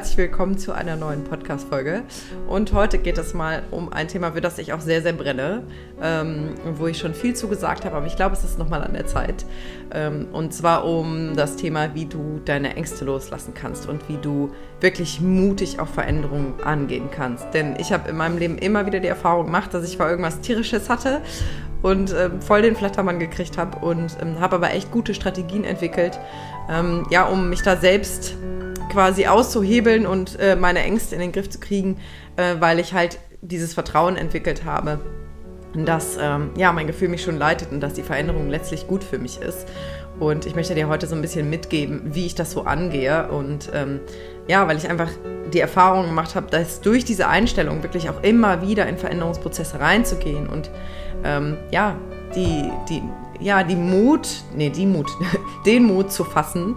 herzlich willkommen zu einer neuen Podcast-Folge. Und heute geht es mal um ein Thema, für das ich auch sehr, sehr brenne, ähm, wo ich schon viel zu gesagt habe, aber ich glaube, es ist nochmal an der Zeit. Ähm, und zwar um das Thema, wie du deine Ängste loslassen kannst und wie du wirklich mutig auf Veränderungen angehen kannst. Denn ich habe in meinem Leben immer wieder die Erfahrung gemacht, dass ich vor irgendwas Tierisches hatte und ähm, voll den Flattermann gekriegt habe und ähm, habe aber echt gute Strategien entwickelt, ähm, ja, um mich da selbst quasi auszuhebeln und äh, meine Ängste in den Griff zu kriegen, äh, weil ich halt dieses Vertrauen entwickelt habe, dass ähm, ja, mein Gefühl mich schon leitet und dass die Veränderung letztlich gut für mich ist. Und ich möchte dir heute so ein bisschen mitgeben, wie ich das so angehe. Und ähm, ja, weil ich einfach die Erfahrung gemacht habe, dass durch diese Einstellung wirklich auch immer wieder in Veränderungsprozesse reinzugehen und ähm, ja, die, die, ja, die Mut, nee, die Mut, den Mut zu fassen,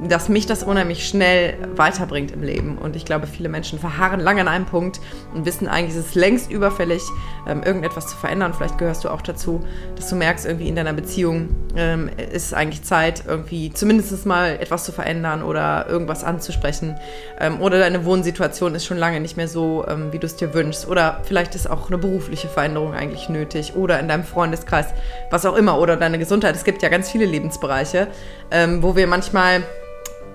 dass mich das unheimlich schnell weiterbringt im Leben. Und ich glaube, viele Menschen verharren lange an einem Punkt und wissen eigentlich, es ist längst überfällig, ähm, irgendetwas zu verändern. Vielleicht gehörst du auch dazu, dass du merkst, irgendwie in deiner Beziehung ähm, ist eigentlich Zeit, irgendwie zumindest mal etwas zu verändern oder irgendwas anzusprechen. Ähm, oder deine Wohnsituation ist schon lange nicht mehr so, ähm, wie du es dir wünschst. Oder vielleicht ist auch eine berufliche Veränderung eigentlich nötig. Oder in deinem Freundeskreis, was auch immer. Oder deine Gesundheit. Es gibt ja ganz viele Lebensbereiche, ähm, wo wir manchmal manchmal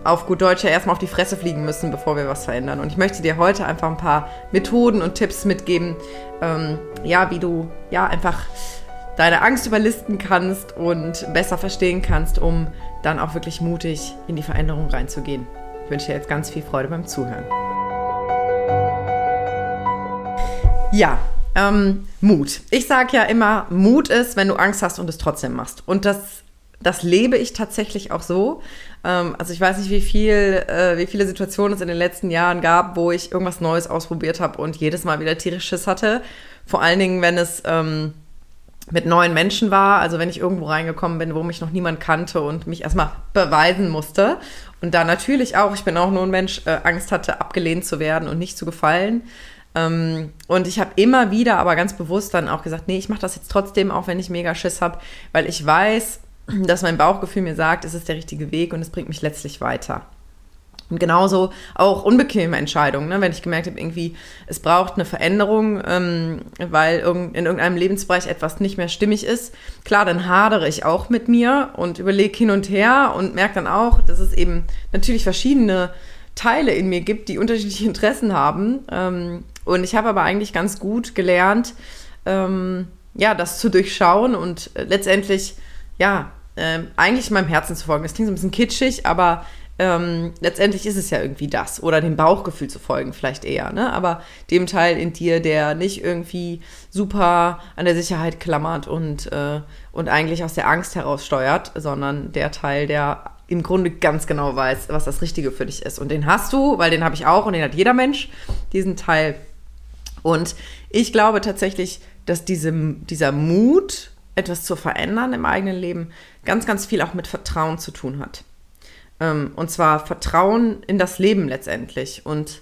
auf gut Deutsch ja erstmal auf die Fresse fliegen müssen, bevor wir was verändern. Und ich möchte dir heute einfach ein paar Methoden und Tipps mitgeben, ähm, ja, wie du ja einfach deine Angst überlisten kannst und besser verstehen kannst, um dann auch wirklich mutig in die Veränderung reinzugehen. Ich wünsche dir jetzt ganz viel Freude beim Zuhören. Ja, ähm, Mut. Ich sage ja immer, Mut ist, wenn du Angst hast und es trotzdem machst. Und das das lebe ich tatsächlich auch so. Ähm, also ich weiß nicht, wie viel, äh, wie viele Situationen es in den letzten Jahren gab, wo ich irgendwas Neues ausprobiert habe und jedes Mal wieder tierisches hatte. Vor allen Dingen, wenn es ähm, mit neuen Menschen war, also wenn ich irgendwo reingekommen bin, wo mich noch niemand kannte und mich erstmal beweisen musste. Und da natürlich auch, ich bin auch nur ein Mensch, äh, Angst hatte, abgelehnt zu werden und nicht zu gefallen. Ähm, und ich habe immer wieder aber ganz bewusst dann auch gesagt, nee, ich mache das jetzt trotzdem, auch wenn ich mega Schiss habe, weil ich weiß, dass mein Bauchgefühl mir sagt, es ist der richtige Weg und es bringt mich letztlich weiter. Und genauso auch unbequeme Entscheidungen, ne? wenn ich gemerkt habe, irgendwie, es braucht eine Veränderung, ähm, weil in irgendeinem Lebensbereich etwas nicht mehr stimmig ist. Klar, dann hadere ich auch mit mir und überlege hin und her und merke dann auch, dass es eben natürlich verschiedene Teile in mir gibt, die unterschiedliche Interessen haben. Ähm, und ich habe aber eigentlich ganz gut gelernt, ähm, ja, das zu durchschauen und äh, letztendlich, ja, ähm, eigentlich meinem Herzen zu folgen. Das klingt so ein bisschen kitschig, aber ähm, letztendlich ist es ja irgendwie das. Oder dem Bauchgefühl zu folgen, vielleicht eher. Ne? Aber dem Teil in dir, der nicht irgendwie super an der Sicherheit klammert und, äh, und eigentlich aus der Angst heraus steuert, sondern der Teil, der im Grunde ganz genau weiß, was das Richtige für dich ist. Und den hast du, weil den habe ich auch und den hat jeder Mensch, diesen Teil. Und ich glaube tatsächlich, dass diese, dieser Mut, etwas zu verändern im eigenen Leben, ganz, ganz viel auch mit Vertrauen zu tun hat. Ähm, und zwar Vertrauen in das Leben letztendlich. Und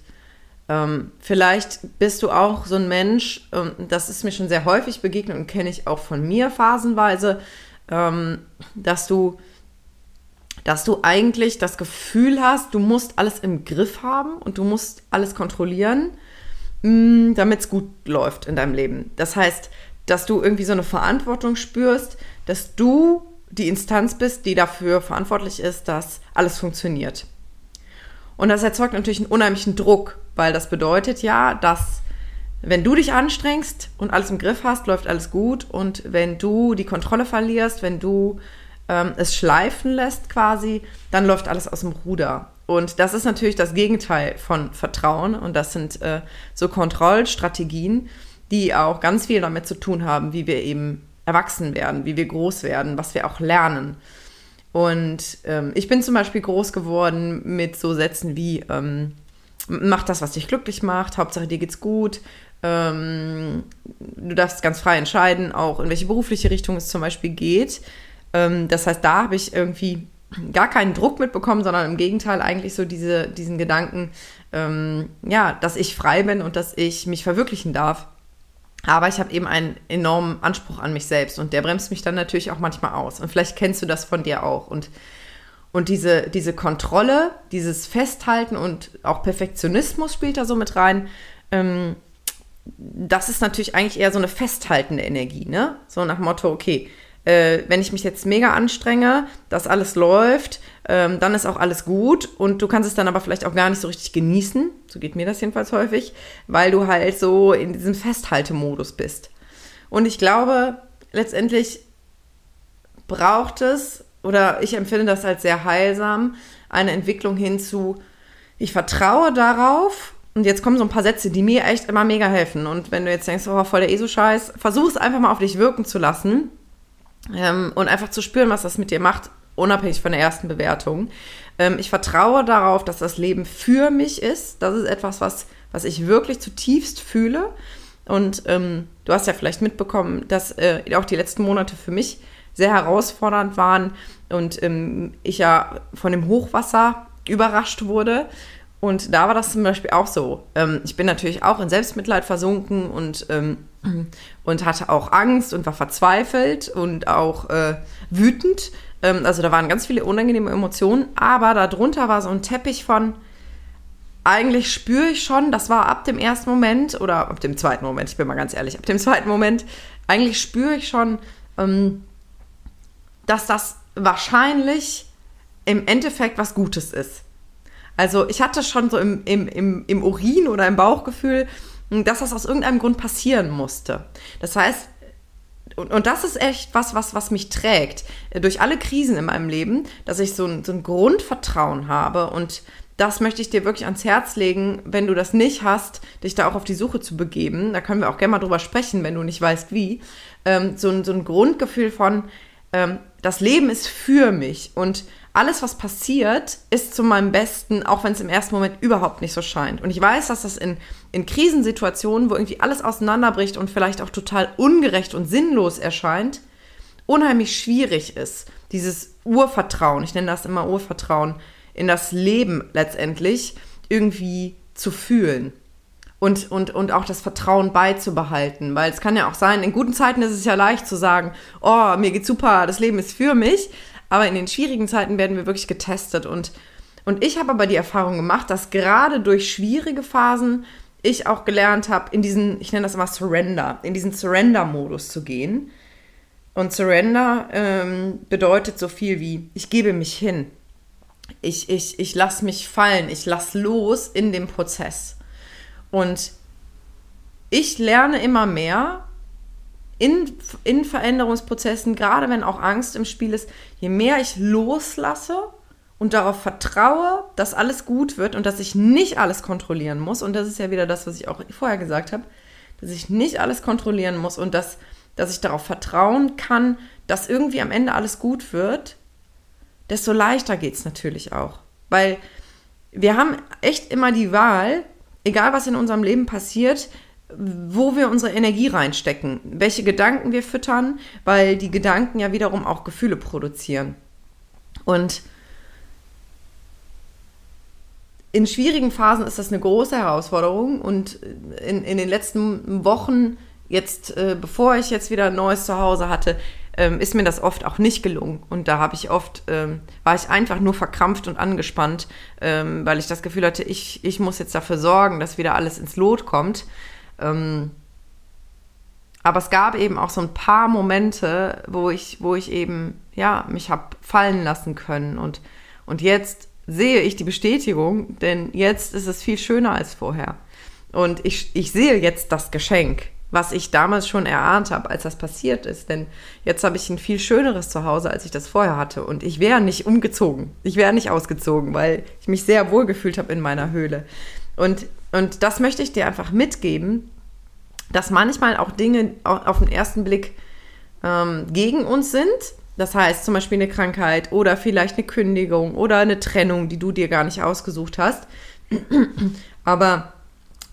ähm, vielleicht bist du auch so ein Mensch, ähm, das ist mir schon sehr häufig begegnet und kenne ich auch von mir phasenweise, ähm, dass du dass du eigentlich das Gefühl hast, du musst alles im Griff haben und du musst alles kontrollieren, mm, damit es gut läuft in deinem Leben. Das heißt, dass du irgendwie so eine Verantwortung spürst, dass du die Instanz bist, die dafür verantwortlich ist, dass alles funktioniert. Und das erzeugt natürlich einen unheimlichen Druck, weil das bedeutet ja, dass wenn du dich anstrengst und alles im Griff hast, läuft alles gut. Und wenn du die Kontrolle verlierst, wenn du ähm, es schleifen lässt quasi, dann läuft alles aus dem Ruder. Und das ist natürlich das Gegenteil von Vertrauen. Und das sind äh, so Kontrollstrategien, die auch ganz viel damit zu tun haben, wie wir eben erwachsen werden, wie wir groß werden, was wir auch lernen. Und ähm, ich bin zum Beispiel groß geworden mit so Sätzen wie, ähm, mach das, was dich glücklich macht, Hauptsache dir geht's gut, ähm, du darfst ganz frei entscheiden, auch in welche berufliche Richtung es zum Beispiel geht. Ähm, das heißt, da habe ich irgendwie gar keinen Druck mitbekommen, sondern im Gegenteil eigentlich so diese, diesen Gedanken, ähm, ja, dass ich frei bin und dass ich mich verwirklichen darf. Aber ich habe eben einen enormen Anspruch an mich selbst und der bremst mich dann natürlich auch manchmal aus. Und vielleicht kennst du das von dir auch. Und, und diese, diese Kontrolle, dieses Festhalten und auch Perfektionismus spielt da so mit rein. Ähm, das ist natürlich eigentlich eher so eine festhaltende Energie, ne? So nach dem Motto, okay, äh, wenn ich mich jetzt mega anstrenge, dass alles läuft, ähm, dann ist auch alles gut und du kannst es dann aber vielleicht auch gar nicht so richtig genießen. So geht mir das jedenfalls häufig, weil du halt so in diesem Festhaltemodus bist. Und ich glaube, letztendlich braucht es oder ich empfinde das als sehr heilsam, eine Entwicklung hin zu, ich vertraue darauf. Und jetzt kommen so ein paar Sätze, die mir echt immer mega helfen. Und wenn du jetzt denkst, oh, voll der ESO-Scheiß, versuch es einfach mal auf dich wirken zu lassen ähm, und einfach zu spüren, was das mit dir macht, unabhängig von der ersten Bewertung. Ähm, ich vertraue darauf, dass das Leben für mich ist. Das ist etwas, was, was ich wirklich zutiefst fühle. Und ähm, du hast ja vielleicht mitbekommen, dass äh, auch die letzten Monate für mich sehr herausfordernd waren und ähm, ich ja von dem Hochwasser überrascht wurde. Und da war das zum Beispiel auch so. Ähm, ich bin natürlich auch in Selbstmitleid versunken und, ähm, und hatte auch Angst und war verzweifelt und auch äh, wütend. Ähm, also da waren ganz viele unangenehme Emotionen, aber darunter war so ein Teppich von, eigentlich spüre ich schon, das war ab dem ersten Moment oder ab dem zweiten Moment, ich bin mal ganz ehrlich, ab dem zweiten Moment, eigentlich spüre ich schon, dass das wahrscheinlich im Endeffekt was Gutes ist. Also ich hatte schon so im, im, im, im Urin oder im Bauchgefühl, dass das aus irgendeinem Grund passieren musste. Das heißt, und, und das ist echt was, was, was mich trägt durch alle Krisen in meinem Leben, dass ich so ein, so ein Grundvertrauen habe und das möchte ich dir wirklich ans Herz legen, wenn du das nicht hast, dich da auch auf die Suche zu begeben. Da können wir auch gerne mal drüber sprechen, wenn du nicht weißt, wie. Ähm, so, ein, so ein Grundgefühl von, ähm, das Leben ist für mich und alles, was passiert, ist zu meinem Besten, auch wenn es im ersten Moment überhaupt nicht so scheint. Und ich weiß, dass das in, in Krisensituationen, wo irgendwie alles auseinanderbricht und vielleicht auch total ungerecht und sinnlos erscheint, unheimlich schwierig ist. Dieses Urvertrauen, ich nenne das immer Urvertrauen, in das Leben letztendlich irgendwie zu fühlen und, und, und auch das Vertrauen beizubehalten. Weil es kann ja auch sein, in guten Zeiten ist es ja leicht zu sagen, oh, mir geht's super, das Leben ist für mich. Aber in den schwierigen Zeiten werden wir wirklich getestet. Und, und ich habe aber die Erfahrung gemacht, dass gerade durch schwierige Phasen ich auch gelernt habe, in diesen, ich nenne das immer Surrender, in diesen Surrender-Modus zu gehen. Und Surrender ähm, bedeutet so viel wie, ich gebe mich hin. Ich, ich, ich lasse mich fallen, ich lasse los in dem Prozess. Und ich lerne immer mehr, in, in Veränderungsprozessen, gerade wenn auch Angst im Spiel ist, je mehr ich loslasse und darauf vertraue, dass alles gut wird und dass ich nicht alles kontrollieren muss, und das ist ja wieder das, was ich auch vorher gesagt habe, dass ich nicht alles kontrollieren muss und dass, dass ich darauf vertrauen kann, dass irgendwie am Ende alles gut wird, desto leichter geht es natürlich auch. Weil wir haben echt immer die Wahl, egal was in unserem Leben passiert, wo wir unsere Energie reinstecken, welche Gedanken wir füttern, weil die Gedanken ja wiederum auch Gefühle produzieren. Und in schwierigen Phasen ist das eine große Herausforderung und in, in den letzten Wochen, jetzt äh, bevor ich jetzt wieder ein neues Zuhause hatte, ähm, ist mir das oft auch nicht gelungen. Und da habe ich oft, ähm, war ich einfach nur verkrampft und angespannt, ähm, weil ich das Gefühl hatte, ich, ich muss jetzt dafür sorgen, dass wieder alles ins Lot kommt. Ähm, aber es gab eben auch so ein paar Momente, wo ich, wo ich eben, ja, mich habe fallen lassen können. Und, und jetzt sehe ich die Bestätigung, denn jetzt ist es viel schöner als vorher. Und ich, ich sehe jetzt das Geschenk, was ich damals schon erahnt habe, als das passiert ist. Denn jetzt habe ich ein viel schöneres Zuhause, als ich das vorher hatte. Und ich wäre nicht umgezogen. Ich wäre nicht ausgezogen, weil ich mich sehr wohl gefühlt habe in meiner Höhle. Und und das möchte ich dir einfach mitgeben, dass manchmal auch Dinge auf den ersten Blick ähm, gegen uns sind. Das heißt zum Beispiel eine Krankheit oder vielleicht eine Kündigung oder eine Trennung, die du dir gar nicht ausgesucht hast. Aber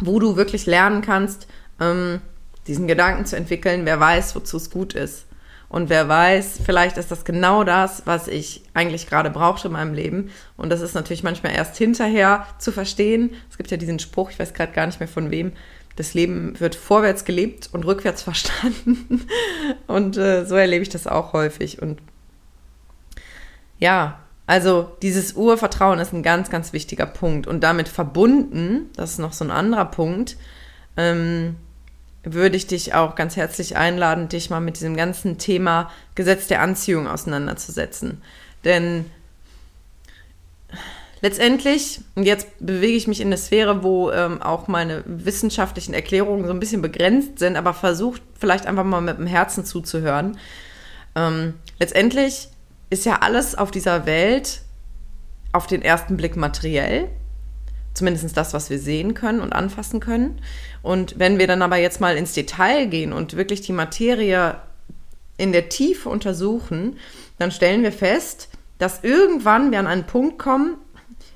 wo du wirklich lernen kannst, ähm, diesen Gedanken zu entwickeln, wer weiß, wozu es gut ist. Und wer weiß, vielleicht ist das genau das, was ich eigentlich gerade brauchte in meinem Leben. Und das ist natürlich manchmal erst hinterher zu verstehen. Es gibt ja diesen Spruch, ich weiß gerade gar nicht mehr von wem, das Leben wird vorwärts gelebt und rückwärts verstanden. und äh, so erlebe ich das auch häufig. Und ja, Also dieses Urvertrauen ist ein ganz, ganz wichtiger Punkt. Und damit verbunden, das ist noch so ein anderer Punkt, ähm, würde ich dich auch ganz herzlich einladen, dich mal mit diesem ganzen Thema Gesetz der Anziehung auseinanderzusetzen. Denn letztendlich, und jetzt bewege ich mich in eine Sphäre, wo ähm, auch meine wissenschaftlichen Erklärungen so ein bisschen begrenzt sind, aber versucht vielleicht einfach mal mit dem Herzen zuzuhören. Ähm, letztendlich ist ja alles auf dieser Welt auf den ersten Blick materiell. Zumindest das, was wir sehen können und anfassen können. Und wenn wir dann aber jetzt mal ins Detail gehen und wirklich die Materie in der Tiefe untersuchen, dann stellen wir fest, dass irgendwann wir an einen Punkt kommen,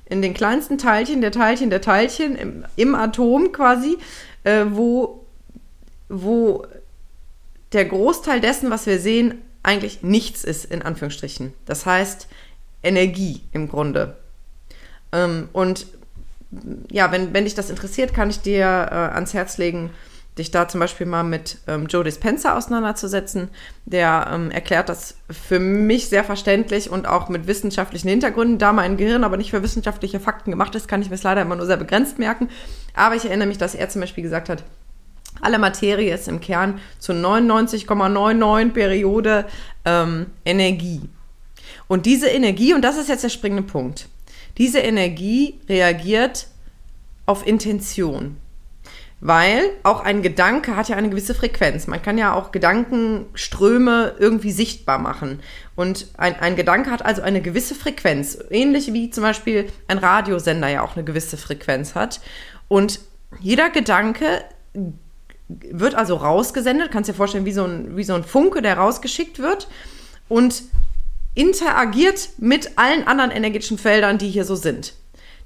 in den kleinsten Teilchen, der Teilchen, der Teilchen, im, im Atom quasi, äh, wo, wo der Großteil dessen, was wir sehen, eigentlich nichts ist, in Anführungsstrichen. Das heißt, Energie im Grunde. Ähm, und ja, wenn, wenn dich das interessiert, kann ich dir äh, ans Herz legen, dich da zum Beispiel mal mit ähm, Joe Dispenza auseinanderzusetzen. Der ähm, erklärt das für mich sehr verständlich und auch mit wissenschaftlichen Hintergründen. Da mein Gehirn aber nicht für wissenschaftliche Fakten gemacht ist, kann ich mir es leider immer nur sehr begrenzt merken. Aber ich erinnere mich, dass er zum Beispiel gesagt hat, alle Materie ist im Kern zu 99,99 Periode ähm, Energie. Und diese Energie, und das ist jetzt der springende Punkt, diese Energie reagiert auf Intention. Weil auch ein Gedanke hat ja eine gewisse Frequenz. Man kann ja auch Gedankenströme irgendwie sichtbar machen. Und ein, ein Gedanke hat also eine gewisse Frequenz. Ähnlich wie zum Beispiel ein Radiosender ja auch eine gewisse Frequenz hat. Und jeder Gedanke wird also rausgesendet. Kannst dir vorstellen, wie so ein, wie so ein Funke, der rausgeschickt wird. Und interagiert mit allen anderen energetischen Feldern, die hier so sind.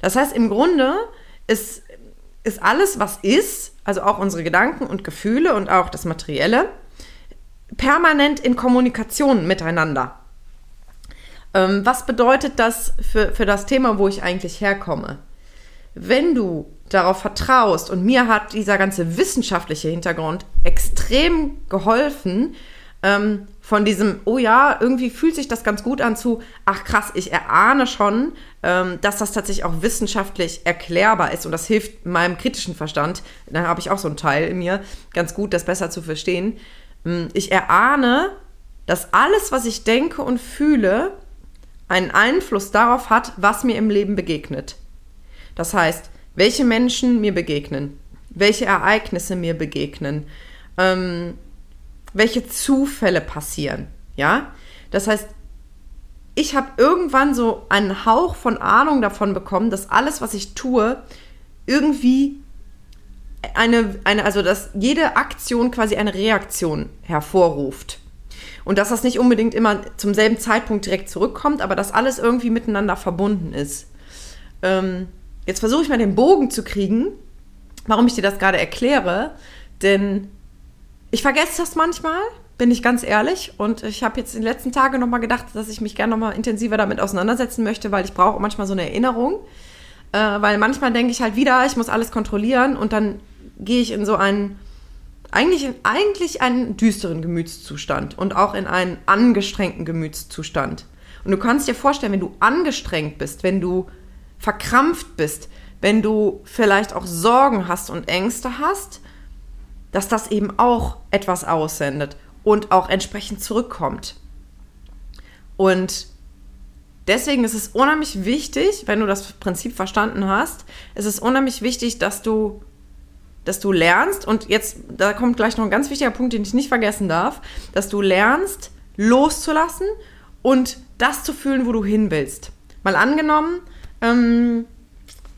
Das heißt, im Grunde ist, ist alles, was ist, also auch unsere Gedanken und Gefühle und auch das Materielle, permanent in Kommunikation miteinander. Ähm, was bedeutet das für, für das Thema, wo ich eigentlich herkomme? Wenn du darauf vertraust, und mir hat dieser ganze wissenschaftliche Hintergrund extrem geholfen, ähm, von diesem, oh ja, irgendwie fühlt sich das ganz gut an zu, ach krass, ich erahne schon, ähm, dass das tatsächlich auch wissenschaftlich erklärbar ist und das hilft meinem kritischen Verstand, da habe ich auch so einen Teil in mir, ganz gut, das besser zu verstehen. Ähm, ich erahne, dass alles, was ich denke und fühle, einen Einfluss darauf hat, was mir im Leben begegnet. Das heißt, welche Menschen mir begegnen, welche Ereignisse mir begegnen, ähm, welche Zufälle passieren. Ja, das heißt, ich habe irgendwann so einen Hauch von Ahnung davon bekommen, dass alles, was ich tue, irgendwie eine, eine, also dass jede Aktion quasi eine Reaktion hervorruft. Und dass das nicht unbedingt immer zum selben Zeitpunkt direkt zurückkommt, aber dass alles irgendwie miteinander verbunden ist. Ähm, jetzt versuche ich mal den Bogen zu kriegen, warum ich dir das gerade erkläre. Denn ich vergesse das manchmal, bin ich ganz ehrlich. Und ich habe jetzt in den letzten Tagen nochmal gedacht, dass ich mich gerne nochmal intensiver damit auseinandersetzen möchte, weil ich brauche manchmal so eine Erinnerung. Äh, weil manchmal denke ich halt wieder, ich muss alles kontrollieren und dann gehe ich in so einen, eigentlich, in, eigentlich einen düsteren Gemütszustand und auch in einen angestrengten Gemütszustand. Und du kannst dir vorstellen, wenn du angestrengt bist, wenn du verkrampft bist, wenn du vielleicht auch Sorgen hast und Ängste hast, dass das eben auch etwas aussendet und auch entsprechend zurückkommt. Und deswegen ist es unheimlich wichtig, wenn du das Prinzip verstanden hast, es ist unheimlich wichtig, dass du dass du lernst und jetzt da kommt gleich noch ein ganz wichtiger Punkt, den ich nicht vergessen darf, dass du lernst loszulassen und das zu fühlen, wo du hin willst. Mal angenommen, ähm,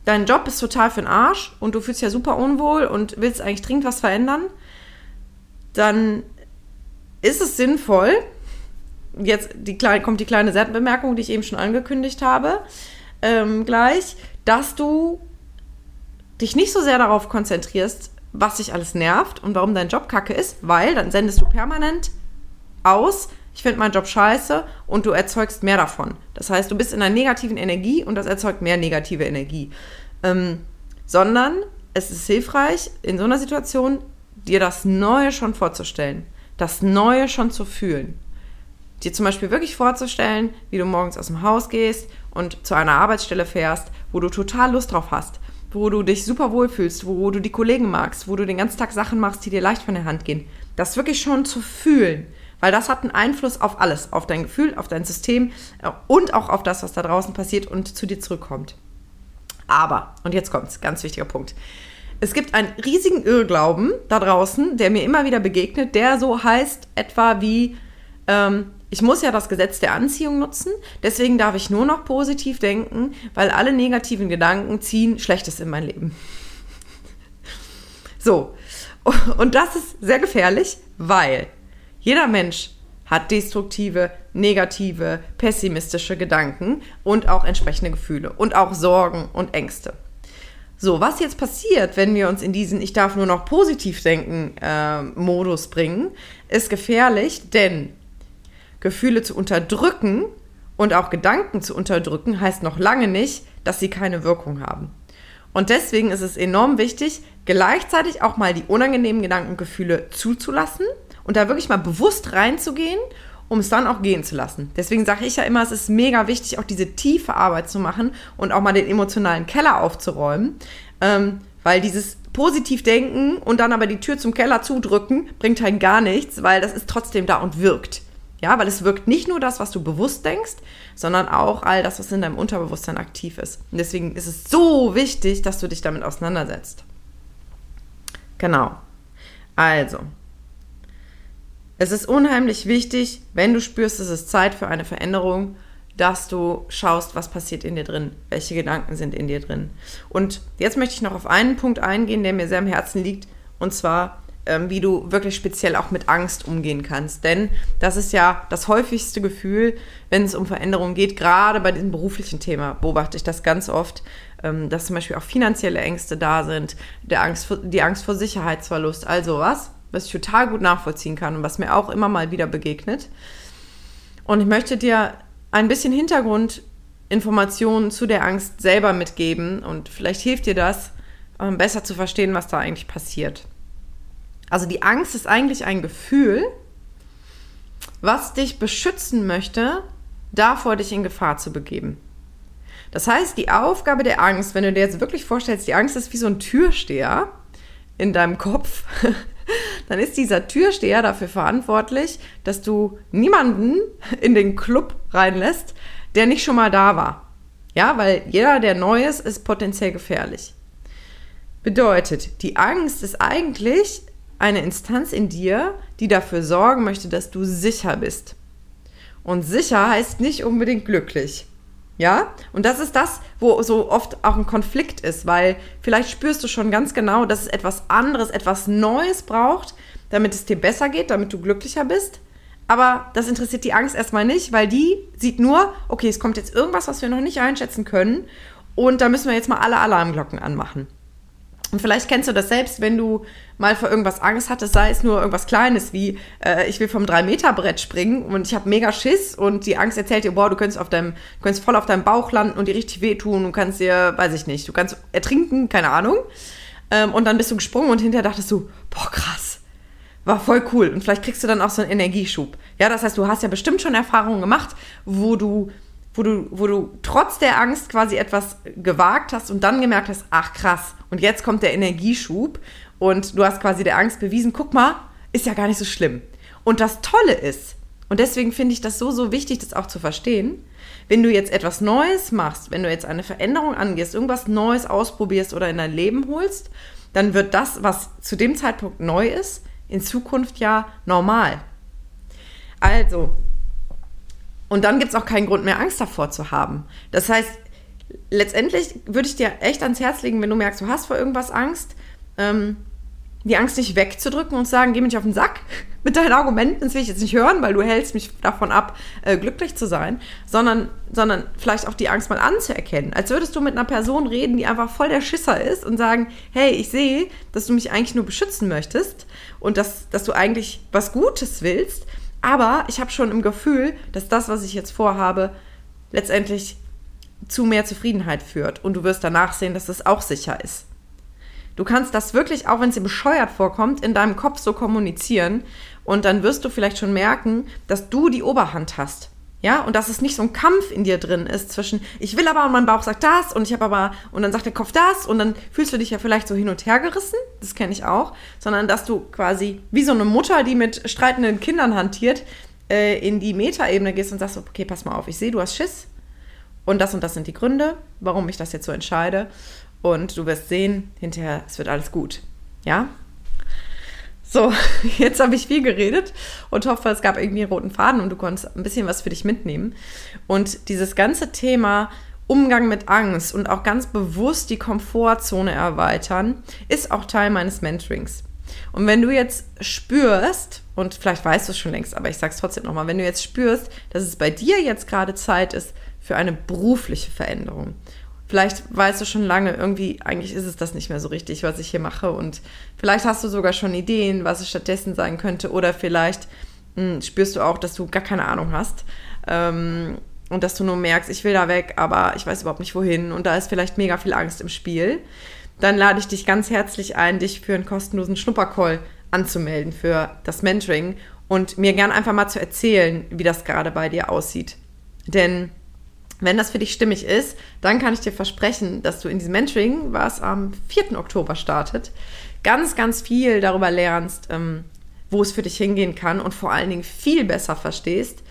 dein Job ist total für den Arsch und du fühlst ja super unwohl und willst eigentlich dringend was verändern, dann ist es sinnvoll, jetzt die, kommt die kleine Seitenbemerkung, die ich eben schon angekündigt habe, ähm, gleich, dass du dich nicht so sehr darauf konzentrierst, was dich alles nervt und warum dein Job kacke ist, weil dann sendest du permanent aus, ich finde meinen Job scheiße und du erzeugst mehr davon. Das heißt, du bist in einer negativen Energie und das erzeugt mehr negative Energie. Ähm, sondern es ist hilfreich, in so einer Situation dir das Neue schon vorzustellen, das Neue schon zu fühlen. dir zum Beispiel wirklich vorzustellen, wie du morgens aus dem Haus gehst und zu einer Arbeitsstelle fährst, wo du total Lust drauf hast, wo du dich super wohl fühlst, wo du die Kollegen magst, wo du den ganzen Tag Sachen machst, die dir leicht von der Hand gehen. Das wirklich schon zu fühlen, weil das hat einen Einfluss auf alles, auf dein Gefühl, auf dein System äh, und auch auf das, was da draußen passiert und zu dir zurückkommt. Aber, und jetzt kommt's, ganz wichtiger Punkt. Es gibt einen riesigen Irrglauben da draußen, der mir immer wieder begegnet, der so heißt etwa wie, ähm, ich muss ja das Gesetz der Anziehung nutzen, deswegen darf ich nur noch positiv denken, weil alle negativen Gedanken ziehen Schlechtes in mein Leben. So, und das ist sehr gefährlich, weil jeder Mensch hat destruktive, negative, pessimistische Gedanken und auch entsprechende Gefühle und auch Sorgen und Ängste. So, was jetzt passiert, wenn wir uns in diesen Ich darf nur noch positiv denken äh, Modus bringen, ist gefährlich, denn Gefühle zu unterdrücken und auch Gedanken zu unterdrücken heißt noch lange nicht, dass sie keine Wirkung haben. Und deswegen ist es enorm wichtig, gleichzeitig auch mal die unangenehmen Gedankengefühle zuzulassen und da wirklich mal bewusst reinzugehen, um es dann auch gehen zu lassen. Deswegen sage ich ja immer, es ist mega wichtig, auch diese tiefe Arbeit zu machen und auch mal den emotionalen Keller aufzuräumen, ähm, weil dieses positiv denken und dann aber die Tür zum Keller zudrücken, bringt halt gar nichts, weil das ist trotzdem da und wirkt. Ja, weil es wirkt nicht nur das, was du bewusst denkst, sondern auch all das, was in deinem Unterbewusstsein aktiv ist. Und deswegen ist es so wichtig, dass du dich damit auseinandersetzt. Genau. Also, es ist unheimlich wichtig, wenn du spürst, es ist Zeit für eine Veränderung, dass du schaust, was passiert in dir drin, welche Gedanken sind in dir drin. Und jetzt möchte ich noch auf einen Punkt eingehen, der mir sehr am Herzen liegt, und zwar ähm, wie du wirklich speziell auch mit Angst umgehen kannst. Denn das ist ja das häufigste Gefühl, wenn es um Veränderungen geht. Gerade bei diesem beruflichen Thema beobachte ich das ganz oft, ähm, dass zum Beispiel auch finanzielle Ängste da sind, der Angst die Angst vor Sicherheitsverlust, also was, was ich total gut nachvollziehen kann und was mir auch immer mal wieder begegnet. Und ich möchte dir ein bisschen Hintergrundinformationen zu der Angst selber mitgeben und vielleicht hilft dir das, ähm, besser zu verstehen, was da eigentlich passiert. Also die Angst ist eigentlich ein Gefühl, was dich beschützen möchte, davor dich in Gefahr zu begeben. Das heißt, die Aufgabe der Angst, wenn du dir jetzt wirklich vorstellst, die Angst ist wie so ein Türsteher in deinem Kopf, dann ist dieser Türsteher dafür verantwortlich, dass du niemanden in den Club reinlässt, der nicht schon mal da war. Ja, weil jeder, der neu ist, ist potenziell gefährlich. Bedeutet, die Angst ist eigentlich eine Instanz in dir, die dafür sorgen möchte, dass du sicher bist. Und sicher heißt nicht unbedingt glücklich. Ja? Und das ist das, wo so oft auch ein Konflikt ist, weil vielleicht spürst du schon ganz genau, dass es etwas anderes, etwas Neues braucht, damit es dir besser geht, damit du glücklicher bist. Aber das interessiert die Angst erstmal nicht, weil die sieht nur, okay, es kommt jetzt irgendwas, was wir noch nicht einschätzen können. Und da müssen wir jetzt mal alle Alarmglocken anmachen. Und vielleicht kennst du das selbst, wenn du mal vor irgendwas Angst hattest, sei es nur irgendwas Kleines wie äh, ich will vom 3-Meter-Brett springen und ich habe mega Schiss und die Angst erzählt dir, boah, du könntest, auf deinem, du könntest voll auf deinem Bauch landen und dir richtig wehtun, du kannst dir, weiß ich nicht, du kannst ertrinken, keine Ahnung. Ähm, und dann bist du gesprungen und hinterher dachtest du, boah, krass, war voll cool. Und vielleicht kriegst du dann auch so einen Energieschub. Ja, das heißt, du hast ja bestimmt schon Erfahrungen gemacht, wo du wo du, wo du trotz der Angst quasi etwas gewagt hast und dann gemerkt hast, ach krass, und jetzt kommt der Energieschub und du hast quasi der Angst bewiesen, guck mal, ist ja gar nicht so schlimm. Und das Tolle ist, und deswegen finde ich das so, so wichtig, das auch zu verstehen, wenn du jetzt etwas Neues machst, wenn du jetzt eine Veränderung angehst, irgendwas Neues ausprobierst oder in dein Leben holst, dann wird das, was zu dem Zeitpunkt neu ist, in Zukunft ja normal. Also, und dann gibt es auch keinen Grund mehr, Angst davor zu haben. Das heißt, letztendlich würde ich dir echt ans Herz legen, wenn du merkst, du hast vor irgendwas Angst, ähm, die Angst nicht wegzudrücken und sagen, geh mich auf den Sack mit deinen Argumenten, das will ich jetzt nicht hören, weil du hältst mich davon ab, äh, glücklich zu sein, sondern, sondern vielleicht auch die Angst mal anzuerkennen. Als würdest du mit einer Person reden, die einfach voll der Schisser ist und sagen, hey, ich sehe, dass du mich eigentlich nur beschützen möchtest und dass, dass du eigentlich was Gutes willst, aber ich habe schon im Gefühl, dass das, was ich jetzt vorhabe, letztendlich zu mehr Zufriedenheit führt. Und du wirst danach sehen, dass es auch sicher ist. Du kannst das wirklich, auch wenn es dir bescheuert vorkommt, in deinem Kopf so kommunizieren. Und dann wirst du vielleicht schon merken, dass du die Oberhand hast. Ja, und dass es nicht so ein Kampf in dir drin ist zwischen, ich will aber und mein Bauch sagt das und ich habe aber, und dann sagt der Kopf das und dann fühlst du dich ja vielleicht so hin und her gerissen, das kenne ich auch, sondern dass du quasi wie so eine Mutter, die mit streitenden Kindern hantiert, äh, in die Metaebene gehst und sagst, okay, pass mal auf, ich sehe, du hast Schiss und das und das sind die Gründe, warum ich das jetzt so entscheide und du wirst sehen, hinterher, es wird alles gut. Ja, so, jetzt habe ich viel geredet und hoffe, es gab irgendwie einen roten Faden und du konntest ein bisschen was für dich mitnehmen. Und dieses ganze Thema Umgang mit Angst und auch ganz bewusst die Komfortzone erweitern, ist auch Teil meines Mentorings. Und wenn du jetzt spürst, und vielleicht weißt du es schon längst, aber ich sage es trotzdem nochmal, wenn du jetzt spürst, dass es bei dir jetzt gerade Zeit ist für eine berufliche Veränderung Vielleicht weißt du schon lange, irgendwie, eigentlich ist es das nicht mehr so richtig, was ich hier mache. Und vielleicht hast du sogar schon Ideen, was es stattdessen sein könnte. Oder vielleicht mh, hm, spürst du auch, dass du gar keine Ahnung hast. Ähm, und dass du nur merkst, ich will da weg, aber ich weiß überhaupt nicht wohin. Und da ist vielleicht mega viel Angst im Spiel. Dann lade ich dich ganz herzlich ein, dich für einen kostenlosen Schnuppercall anzumelden für das Mentoring und mir gern einfach mal zu erzählen, wie das gerade bei dir aussieht. Denn wenn das für dich stimmig ist, dann kann ich dir versprechen, dass du in diesem Mentoring, was am 4. Oktober startet, ganz, ganz viel darüber lernst, ähm, wo es für dich hingehen kann und vor allen Dingen viel besser verstehst,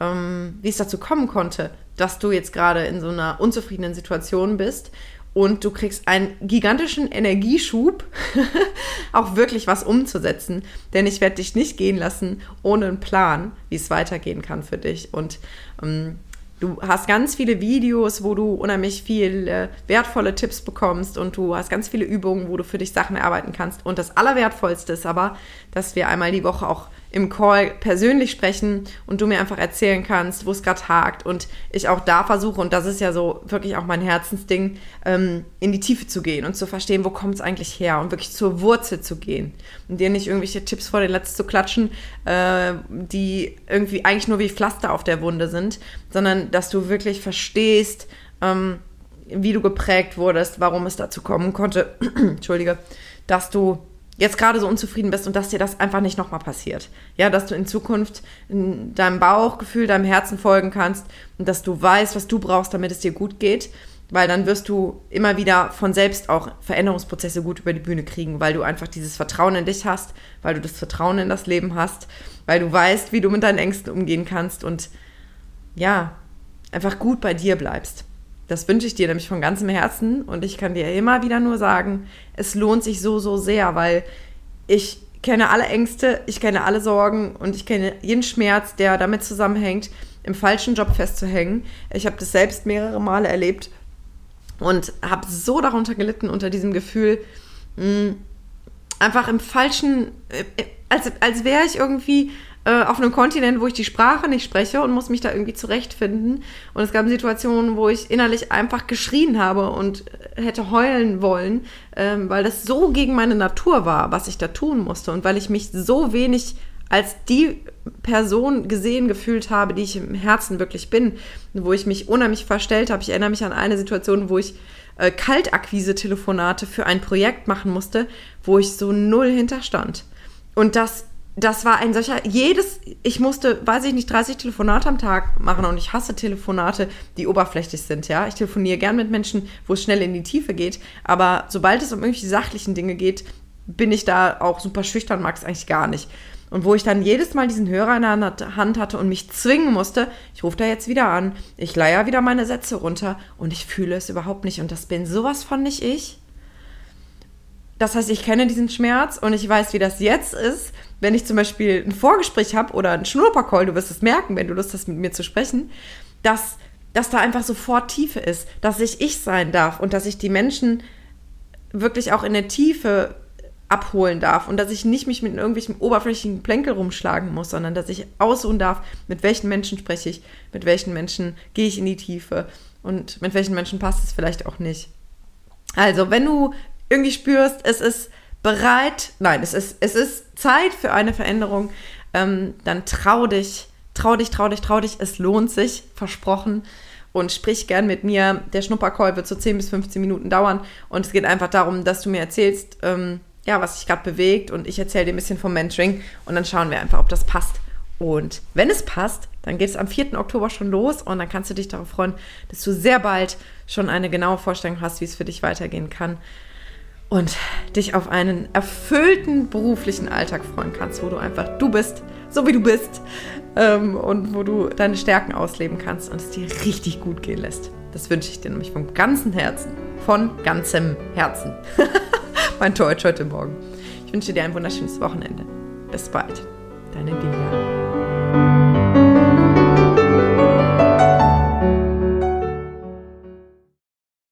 ähm, wie es dazu kommen konnte, dass du jetzt gerade in so einer unzufriedenen Situation bist und du kriegst einen gigantischen Energieschub, auch wirklich was umzusetzen. Denn ich werde dich nicht gehen lassen ohne einen Plan, wie es weitergehen kann für dich. Und ähm, Du hast ganz viele Videos, wo du unheimlich viel äh, wertvolle Tipps bekommst und du hast ganz viele Übungen, wo du für dich Sachen erarbeiten kannst. Und das Allerwertvollste ist aber, dass wir einmal die Woche auch im Call persönlich sprechen und du mir einfach erzählen kannst, wo es gerade hakt und ich auch da versuche, und das ist ja so wirklich auch mein Herzensding, ähm, in die Tiefe zu gehen und zu verstehen, wo kommt es eigentlich her und wirklich zur Wurzel zu gehen und dir nicht irgendwelche Tipps vor den Latz zu klatschen, äh, die irgendwie eigentlich nur wie Pflaster auf der Wunde sind, sondern dass du wirklich verstehst, ähm, wie du geprägt wurdest, warum es dazu kommen konnte, entschuldige, dass du jetzt gerade so unzufrieden bist und dass dir das einfach nicht nochmal passiert. Ja, dass du in Zukunft in deinem Bauchgefühl, deinem Herzen folgen kannst und dass du weißt, was du brauchst, damit es dir gut geht, weil dann wirst du immer wieder von selbst auch Veränderungsprozesse gut über die Bühne kriegen, weil du einfach dieses Vertrauen in dich hast, weil du das Vertrauen in das Leben hast, weil du weißt, wie du mit deinen Ängsten umgehen kannst und ja, einfach gut bei dir bleibst. Das wünsche ich dir nämlich von ganzem Herzen und ich kann dir immer wieder nur sagen, es lohnt sich so, so sehr, weil ich kenne alle Ängste, ich kenne alle Sorgen und ich kenne jeden Schmerz, der damit zusammenhängt, im falschen Job festzuhängen. Ich habe das selbst mehrere Male erlebt und habe so darunter gelitten unter diesem Gefühl, mh, einfach im falschen, äh, als, als wäre ich irgendwie äh, auf einem Kontinent, wo ich die Sprache nicht spreche und muss mich da irgendwie zurechtfinden. Und es gab Situationen, wo ich innerlich einfach geschrien habe und hätte heulen wollen, ähm, weil das so gegen meine Natur war, was ich da tun musste und weil ich mich so wenig als die Person gesehen gefühlt habe, die ich im Herzen wirklich bin, wo ich mich unheimlich verstellt habe. Ich erinnere mich an eine Situation, wo ich äh, Kaltakquise-Telefonate für ein Projekt machen musste, wo ich so null hinterstand. Und das das war ein solcher, jedes, ich musste, weiß ich nicht, 30 Telefonate am Tag machen und ich hasse Telefonate, die oberflächlich sind, ja. Ich telefoniere gern mit Menschen, wo es schnell in die Tiefe geht, aber sobald es um irgendwelche sachlichen Dinge geht, bin ich da auch super schüchtern, mag es eigentlich gar nicht. Und wo ich dann jedes Mal diesen Hörer in der Hand hatte und mich zwingen musste, ich rufe da jetzt wieder an, ich leier wieder meine Sätze runter und ich fühle es überhaupt nicht und das bin sowas von nicht ich. Das heißt, ich kenne diesen Schmerz und ich weiß, wie das jetzt ist, wenn ich zum Beispiel ein Vorgespräch habe oder ein Schnurpercall, du wirst es merken, wenn du Lust hast, mit mir zu sprechen, dass, dass da einfach sofort Tiefe ist, dass ich ich sein darf und dass ich die Menschen wirklich auch in der Tiefe abholen darf und dass ich nicht mich mit irgendwelchen oberflächlichen Plänkel rumschlagen muss, sondern dass ich ausruhen darf, mit welchen Menschen spreche ich, mit welchen Menschen gehe ich in die Tiefe und mit welchen Menschen passt es vielleicht auch nicht. Also, wenn du irgendwie spürst, es ist bereit, nein, es ist, es ist Zeit für eine Veränderung, ähm, dann trau dich, trau dich, trau dich, trau dich, es lohnt sich, versprochen. und sprich gern mit mir. Der Schnuppercall wird so 10 bis 15 Minuten dauern und es geht einfach darum, dass du mir erzählst, ähm, ja, was sich gerade bewegt und ich erzähle dir ein bisschen vom Mentoring und dann schauen wir einfach, ob das passt. Und wenn es passt, dann geht es am 4. Oktober schon los und dann kannst du dich darauf freuen, dass du sehr bald schon eine genaue Vorstellung hast, wie es für dich weitergehen kann und dich auf einen erfüllten beruflichen Alltag freuen kannst, wo du einfach du bist, so wie du bist ähm, und wo du deine Stärken ausleben kannst und es dir richtig gut gehen lässt. Das wünsche ich dir nämlich vom ganzen Herzen, von ganzem Herzen. mein Deutsch heute Morgen. Ich wünsche dir ein wunderschönes Wochenende. Bis bald. Deine Vivian.